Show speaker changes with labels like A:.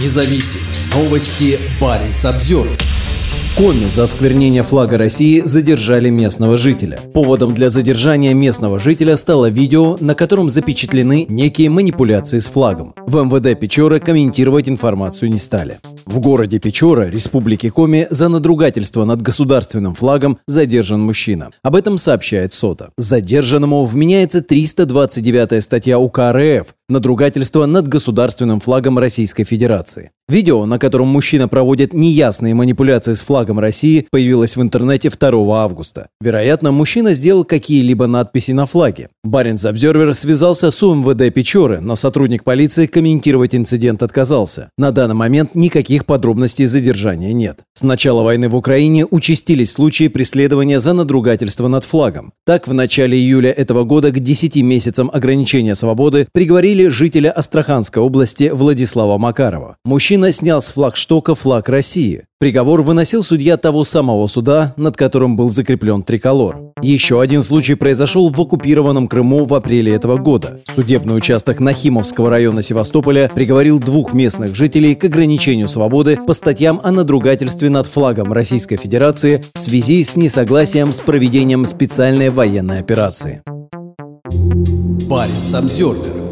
A: независим. Новости Баренц обзор. Коми за осквернение флага России задержали местного жителя. Поводом для задержания местного жителя стало видео, на котором запечатлены некие манипуляции с флагом. В МВД Печоры комментировать информацию не стали. В городе Печора, Республики Коми, за надругательство над государственным флагом задержан мужчина. Об этом сообщает СОТа. Задержанному вменяется 329 статья УК РФ «Надругательство над государственным флагом Российской Федерации». Видео, на котором мужчина проводит неясные манипуляции с флагом России, появилось в интернете 2 августа. Вероятно, мужчина сделал какие-либо надписи на флаге. Баренц Обзервер связался с УМВД Печоры, но сотрудник полиции комментировать инцидент отказался. На данный момент никаких подробностей задержания нет. С начала войны в Украине участились случаи преследования за надругательство над флагом. Так, в начале июля этого года к 10 месяцам ограничения свободы приговорили жителя Астраханской области Владислава Макарова. Мужчина снял с флагштока флаг России. Приговор выносил судья того самого суда, над которым был закреплен триколор. Еще один случай произошел в оккупированном Крыму в апреле этого года. Судебный участок Нахимовского района Севастополя приговорил двух местных жителей к ограничению свободы по статьям о надругательстве над флагом Российской Федерации в связи с несогласием с проведением специальной военной операции. Парень Самсервер